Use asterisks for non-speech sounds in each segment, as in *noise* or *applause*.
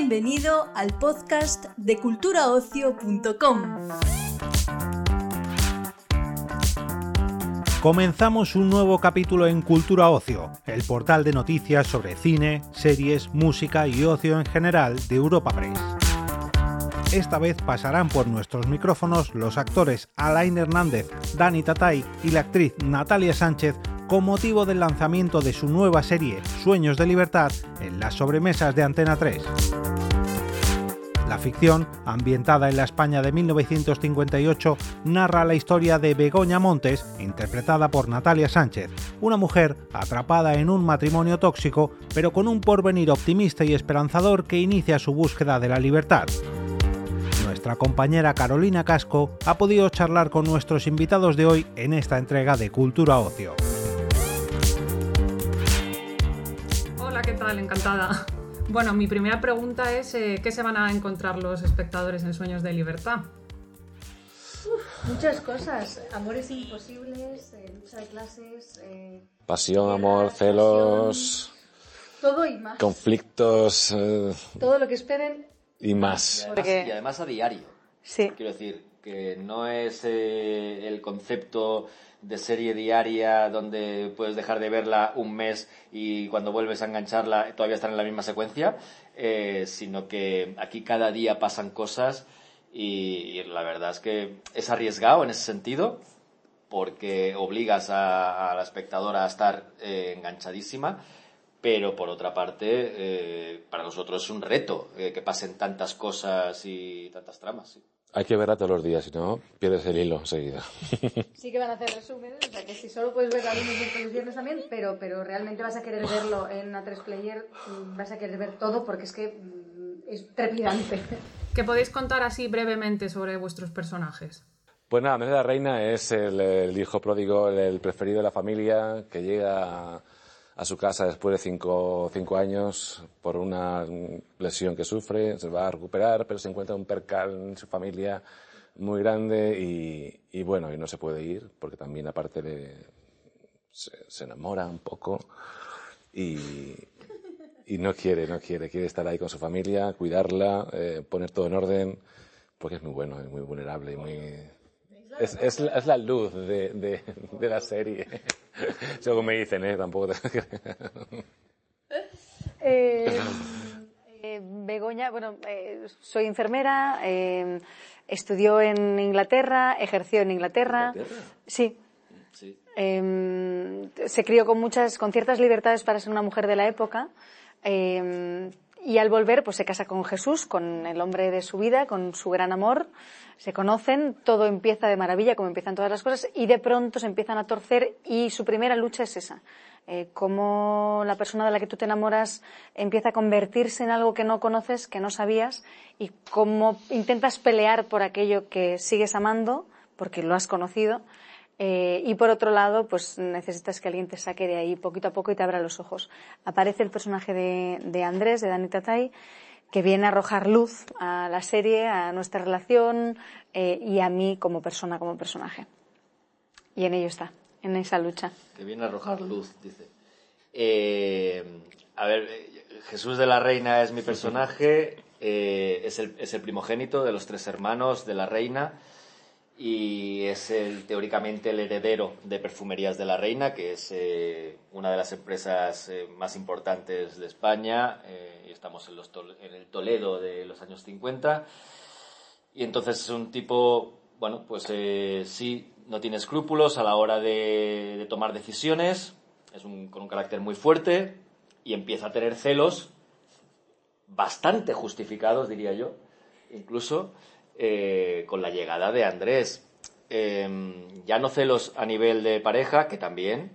Bienvenido al podcast de culturaocio.com. Comenzamos un nuevo capítulo en Cultura Ocio, el portal de noticias sobre cine, series, música y ocio en general de Europa Press. Esta vez pasarán por nuestros micrófonos los actores Alain Hernández, Dani Tatay y la actriz Natalia Sánchez con motivo del lanzamiento de su nueva serie Sueños de Libertad en las sobremesas de Antena 3. La ficción, ambientada en la España de 1958, narra la historia de Begoña Montes, interpretada por Natalia Sánchez, una mujer atrapada en un matrimonio tóxico, pero con un porvenir optimista y esperanzador que inicia su búsqueda de la libertad. Nuestra compañera Carolina Casco ha podido charlar con nuestros invitados de hoy en esta entrega de Cultura Ocio. Encantada. *laughs* Bueno, mi primera pregunta es, eh, ¿qué se van a encontrar los espectadores en Sueños de Libertad? Muchas cosas, amores imposibles, eh, lucha de clases, eh, Pasión, amor, celos, todo y más. conflictos eh, Todo lo que esperen. y más. Y además, Porque- y además a diario. Sí. Quiero decir, que no es eh, el concepto de serie diaria donde puedes dejar de verla un mes y cuando vuelves a engancharla todavía están en la misma secuencia, eh, sino que aquí cada día pasan cosas y, la verdad es que es arriesgado en ese sentido porque obligas a, a la espectadora a estar eh, enganchadísima, pero por otra parte, eh, para nosotros es un reto eh, que pasen tantas cosas y tantas tramas. sí. Hay que verla todos los días, si no, pierdes el hilo enseguida. *laughs* Sí que van a hacer resúmenes, o sea que si solo puedes verlo lunes, miércoles, viernes también, pero, pero realmente vas a querer verlo en A3 Player, mm, vas a querer ver todo porque es que mm, es trepidante. *laughs* ¿Qué podéis contar así brevemente sobre vuestros personajes? Pues nada, de la Reina es el, el hijo pródigo, el, el preferido de la familia, que llega a, a su casa después de cinco, cinco años por una lesión que sufre, se va a recuperar, pero se encuentra un percal en su familia muy grande y, y bueno, y no se puede ir, porque también aparte le, se, enamora un poco y, y no quiere, no quiere, quiere estar ahí con su familia, cuidarla, eh, poner todo en orden, porque es muy bueno, es muy vulnerable y muy... Es, es, la- es la luz de, de, de la serie. *laughs* Según me dicen, ¿eh? Tampoco te... Eh, eh, Begoña, bueno, eh, soy enfermera, eh, estudió en Inglaterra, ejerció en Inglaterra. ¿Inglaterra? Sí. Sí. Eh, se crió con muchas, con ciertas libertades para ser una mujer de la época. Y al volver, pues se casa con Jesús, con el hombre de su vida, con su gran amor. Se conocen, todo empieza de maravilla, como empiezan todas las cosas, y de pronto se empiezan a torcer y su primera lucha es esa. Eh, cómo la persona de la que tú te enamoras empieza a convertirse en algo que no conoces, que no sabías, y cómo intentas pelear por aquello que sigues amando, porque lo has conocido, eh, y por otro lado, pues necesitas que alguien te saque de ahí poquito a poco y te abra los ojos. Aparece el personaje de, Andrés, de Dani Tatay, que viene a arrojar luz a la serie, a nuestra relación eh, y a mí como persona, como personaje. Y en ello está, en esa lucha. Que viene a arrojar luz, dice. Eh, a ver, Jesús de la Reina es mi personaje, es el primogénito de los tres hermanos de la Reina y es el, teóricamente el heredero de Perfumerías de la Reina, que es eh, una de las empresas eh, más importantes de España, eh, y estamos en, los en el Toledo de los años 50. Y entonces es un tipo, bueno, pues sí, no tiene escrúpulos a la hora de, de tomar decisiones, es un, con un carácter muy fuerte y empieza a tener celos bastante justificados, diría yo, incluso eh, con la llegada de Andrés. Eh, ya no celos a nivel de pareja, que también,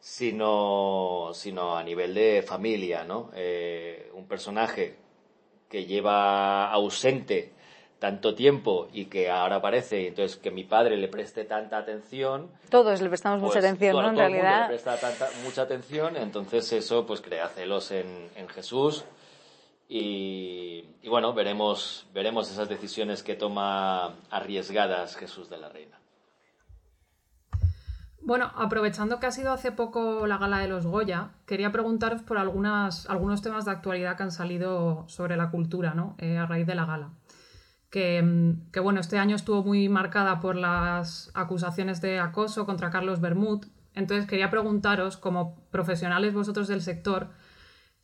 sino, sino a nivel de familia, ¿no? Eh, un personaje que lleva ausente tanto tiempo y que ahora aparece, entonces que mi padre le preste tanta atención. Todos le prestamos mucha pues, atención, ¿no? En todo el mundo realidad. le presta tanta, mucha atención, entonces eso pues crea celos en, en Jesús. Y, bueno, veremos, veremos esas decisiones que toma arriesgadas Jesús de la Reina. Bueno, aprovechando que ha sido hace poco la gala de los Goya, quería preguntaros por algunas, algunos temas de actualidad que han salido sobre la cultura, ¿no? Eh, a raíz de la gala. Que, que, bueno, este año estuvo muy marcada por las acusaciones de acoso contra Carlos Bermud. Entonces quería preguntaros, como profesionales vosotros del sector,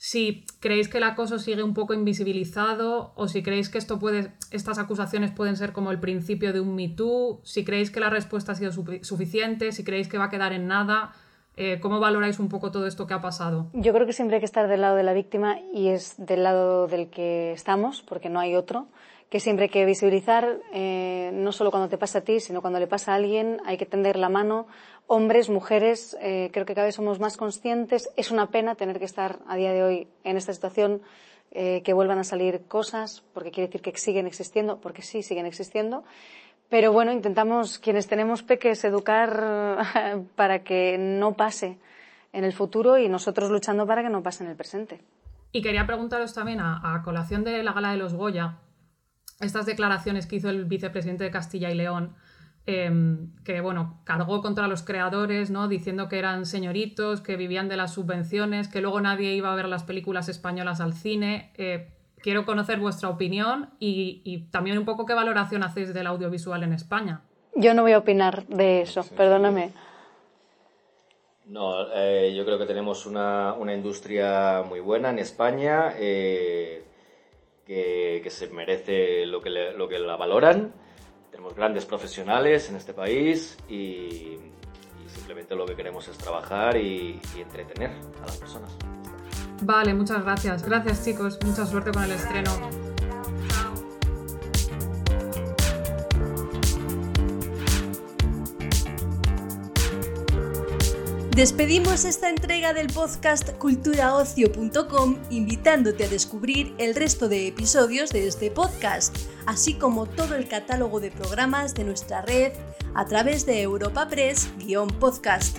si creéis que el acoso sigue un poco invisibilizado o si creéis que esto puede, estas acusaciones pueden ser como el principio de un Me Too, si creéis que la respuesta ha sido suficiente, si creéis que va a quedar en nada. Eh, ¿Cómo valoráis un poco todo esto que ha pasado? Yo creo que siempre hay que estar del lado de la víctima y es del lado del que estamos, porque no hay otro que siempre hay que visibilizar, eh, no solo cuando te pasa a ti, sino cuando le pasa a alguien, hay que tender la mano. Hombres, mujeres, eh, creo que cada vez somos más conscientes. Es una pena tener que estar a día de hoy en esta situación, eh, que vuelvan a salir cosas, porque quiere decir que siguen existiendo, porque sí, siguen existiendo. Pero bueno, intentamos, quienes tenemos peques, educar *laughs* para que no pase en el futuro y nosotros luchando para que no pase en el presente. Y quería preguntaros también, a, colación de la gala de los Goya, estas declaraciones que hizo el vicepresidente de Castilla y León, em, que bueno, cargó contra los creadores, ¿no? Diciendo que eran señoritos, que vivían de las subvenciones, que luego nadie iba a ver las películas españolas al cine. Eh, quiero conocer vuestra opinión y, también un poco qué valoración hacéis del audiovisual en España. Yo no voy a opinar de eso, perdóname. No, eh, yo creo que tenemos una, industria muy buena en España. Eh, que, se merece lo que, lo que la valoran. Tenemos grandes profesionales en este país y, simplemente lo que queremos es trabajar y, y entretener a las personas. Vale, muchas gracias. Gracias chicos, mucha suerte con el estreno. Despedimos esta entrega del podcast culturaocio.com invitándote a descubrir el resto de episodios de este podcast, así como todo el catálogo de programas de nuestra red a través de Europa Press-podcast.